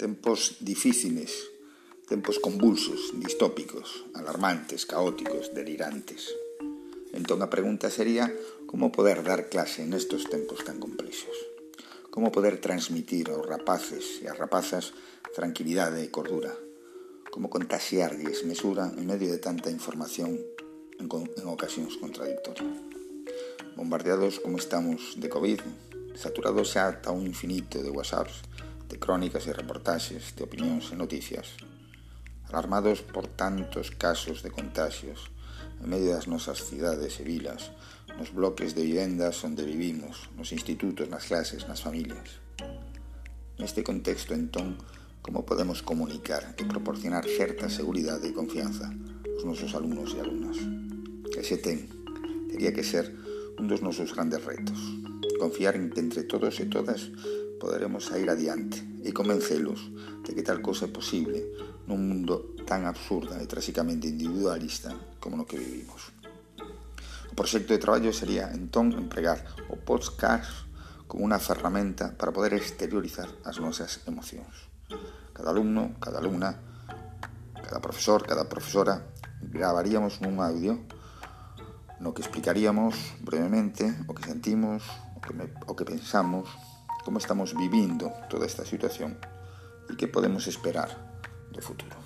Tempos difíciles, tempos convulsos, distópicos, alarmantes, caóticos, delirantes. Entón a pregunta sería como poder dar clase nestos tempos tan complexos? Como poder transmitir aos rapaces e as rapazas tranquilidade e cordura? Como contaxiarlles mesura en medio de tanta información en, en ocasións contradictorias? Bombardeados como estamos de COVID, saturados xa ata un infinito de whatsapps, de crónicas e reportaxes, de opinións e noticias. Alarmados por tantos casos de contagios, en medio das nosas cidades e vilas, nos bloques de vivendas onde vivimos, nos institutos, nas clases, nas familias. Neste contexto, entón, como podemos comunicar e proporcionar certa seguridade e confianza aos nosos alumnos e alumnas? Ese ten, teria que ser un dos nosos grandes retos. Confiar en que entre todos e todas poderemos sair adiante e convencelos de que tal cosa é posible nun mundo tan absurda e tráxicamente individualista como no que vivimos. O proxecto de traballo sería entón empregar o podcast como unha ferramenta para poder exteriorizar as nosas emocións. Cada alumno, cada alumna, cada profesor, cada profesora gravaríamos un audio no que explicaríamos brevemente o que sentimos, o que, me, o que pensamos, cómo estamos viviendo toda esta situación y qué podemos esperar de futuro.